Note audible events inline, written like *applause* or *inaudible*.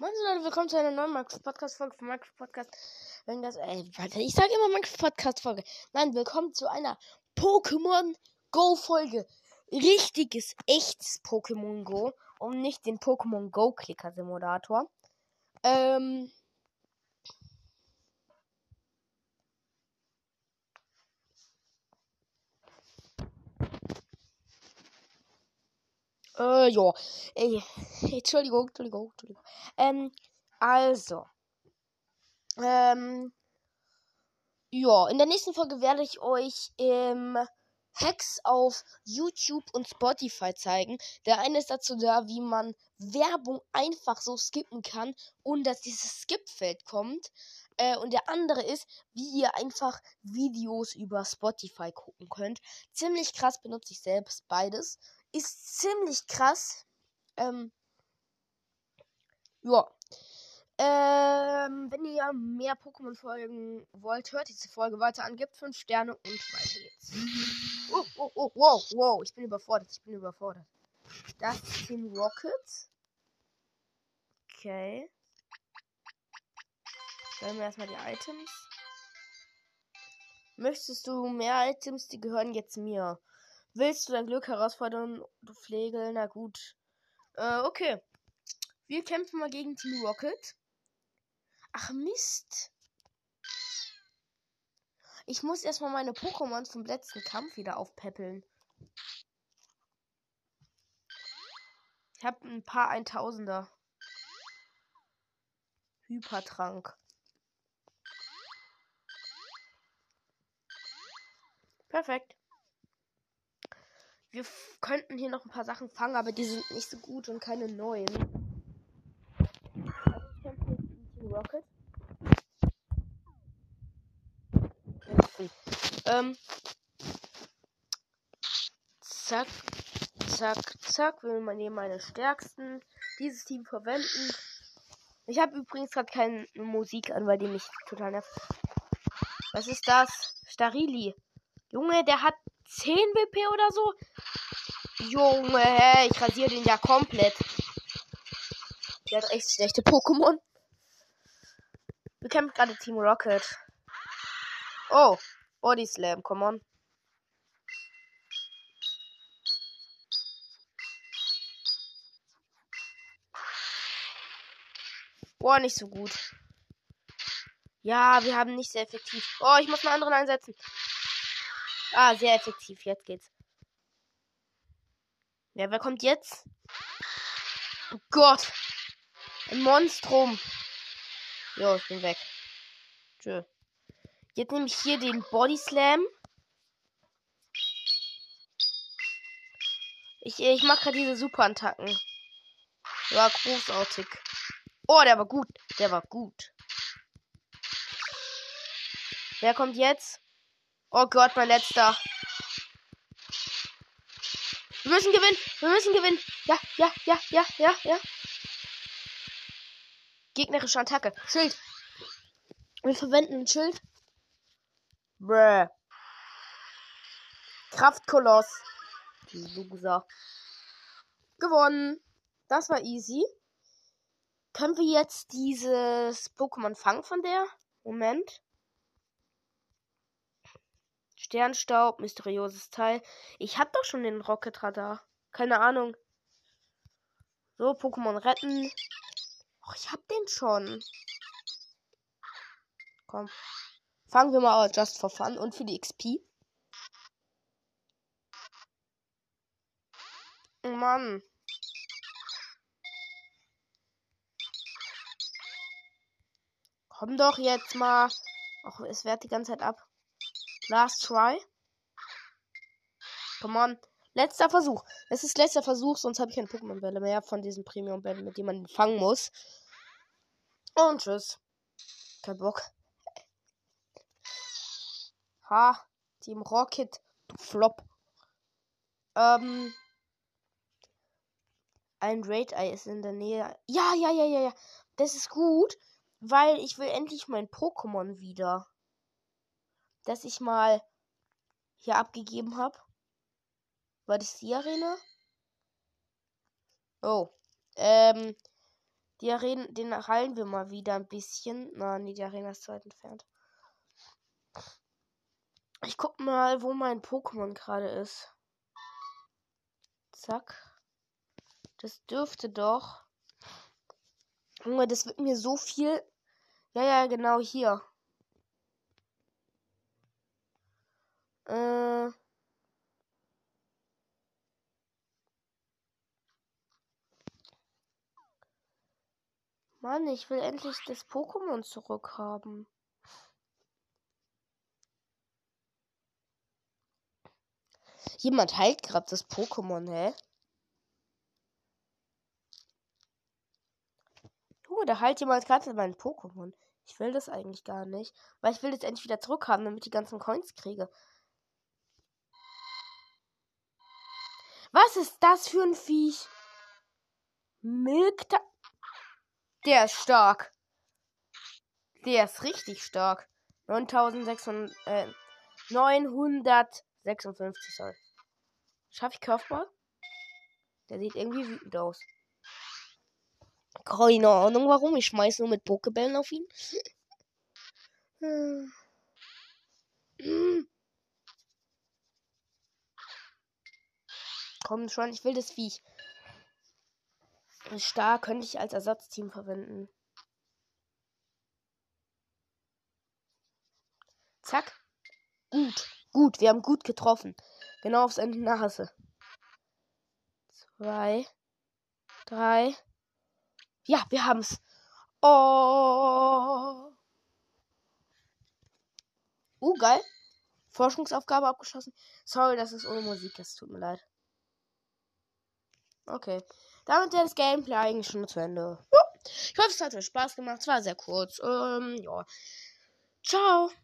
Moin Leute, willkommen zu einer neuen Max Podcast Folge von Max Podcast. Wenn das, äh, warte, ich sage immer Max Podcast Folge. Nein, willkommen zu einer Pokémon Go Folge. Richtiges, echtes Pokémon Go und nicht den Pokémon Go Clicker Simulator. Ähm, Äh, ja. Ey, *laughs* Entschuldigung, Entschuldigung, Entschuldigung. Ähm, also. Ähm, ja, in der nächsten Folge werde ich euch ähm, Hacks auf YouTube und Spotify zeigen. Der eine ist dazu da, wie man Werbung einfach so skippen kann und dass dieses Skip-Feld kommt. Äh, und der andere ist, wie ihr einfach Videos über Spotify gucken könnt. Ziemlich krass benutze ich selbst beides ist ziemlich krass. Ähm, ja. Ähm, wenn ihr mehr Pokémon folgen wollt, hört diese Folge weiter an, gebt 5 Sterne und weiter geht's. Oh, oh, oh, wow, wow, ich bin überfordert, ich bin überfordert. Das ist Team Rocket. Okay. Dann wir erstmal die Items. Möchtest du mehr Items? Die gehören jetzt mir. Willst du dein Glück herausfordern, du Pflegel? Na gut. Äh, okay. Wir kämpfen mal gegen Team Rocket. Ach Mist. Ich muss erstmal meine Pokémon vom letzten Kampf wieder aufpäppeln. Ich habe ein paar Eintausender. Hypertrank. Perfekt. Wir könnten hier noch ein paar Sachen fangen, aber die sind nicht so gut und keine neuen. Rocket. Ähm. Zack, zack, zack. Will man hier meine stärksten dieses Team verwenden. Ich habe übrigens gerade keine Musik an, weil die mich total nervt. Was ist das? Starili. Junge, der hat 10 WP oder so. Junge, ich rasiere den ja komplett. Der hat echt schlechte Pokémon. Wir kämpfen gerade Team Rocket. Oh, Body Slam, come on. Boah, nicht so gut. Ja, wir haben nicht sehr effektiv. Oh, ich muss einen anderen einsetzen. Ah, sehr effektiv. Jetzt geht's. Ja, wer kommt jetzt? Oh Gott. Ein Monstrum. Jo, ich bin weg. Tschö. Jetzt nehme ich hier den Body Slam. Ich, ich mache gerade diese Superattacken. War großartig. Oh, der war gut. Der war gut. Wer kommt jetzt? Oh Gott, mein letzter. Wir müssen gewinnen. Wir müssen gewinnen. Ja, ja, ja, ja, ja, ja. Gegnerische Attacke. Schild. Wir verwenden ein Schild. Bäh. Kraftkoloss. Loser. Gewonnen. Das war easy. Können wir jetzt dieses Pokémon fangen von der? Moment. Sternstaub, mysteriöses Teil. Ich hab doch schon den Rocket Radar. Keine Ahnung. So, Pokémon retten. Och, ich hab den schon. Komm. Fangen wir mal just for fun und für die XP. Oh Mann. Komm doch jetzt mal. Ach, es wehrt die ganze Zeit ab. Last try. Come on. Letzter Versuch. Es ist letzter Versuch, sonst habe ich keine Pokémon-Bälle mehr von diesen Premium-Bällen, mit denen man fangen muss. Und tschüss. Kein Bock. Ha. Team Rocket. Du Flop. Ähm. Ein Raid-Eye ist in der Nähe. Ja, ja, ja, ja, ja. Das ist gut, weil ich will endlich mein Pokémon wieder das ich mal hier abgegeben habe. War das die Arena? Oh. Ähm. Die Arena, den heilen wir mal wieder ein bisschen. Na, nee, die Arena ist zu weit entfernt. Ich guck mal, wo mein Pokémon gerade ist. Zack. Das dürfte doch. Junge, das wird mir so viel. Ja, ja, genau hier. Äh. Mann, ich will endlich das Pokémon zurückhaben. Jemand heilt gerade das Pokémon, hä? Junge, da heilt jemand gerade mein Pokémon. Ich will das eigentlich gar nicht. Weil ich will das endlich wieder zurückhaben, damit ich die ganzen Coins kriege. Was ist das für ein Viech? Milkta. Der ist stark. Der ist richtig stark. 9600, äh, 956 soll. Schaffe ich Curveball? Der sieht irgendwie wütend aus. Keine Ahnung warum. Ich schmeiße nur mit Pokebällen auf ihn. *laughs* Komm schon, ich will das Viech. Star könnte ich als Ersatzteam verwenden. Zack. Gut. Gut, wir haben gut getroffen. Genau aufs Ende Nase. Zwei. Drei. Ja, wir haben's. Oh. Uh, geil. Forschungsaufgabe abgeschlossen. Sorry, das ist ohne Musik. Es tut mir leid. Okay. Damit ist das Gameplay eigentlich schon zu Ende. Ja. Ich hoffe, es hat euch Spaß gemacht. Es war sehr kurz. Ähm, ja. Ciao.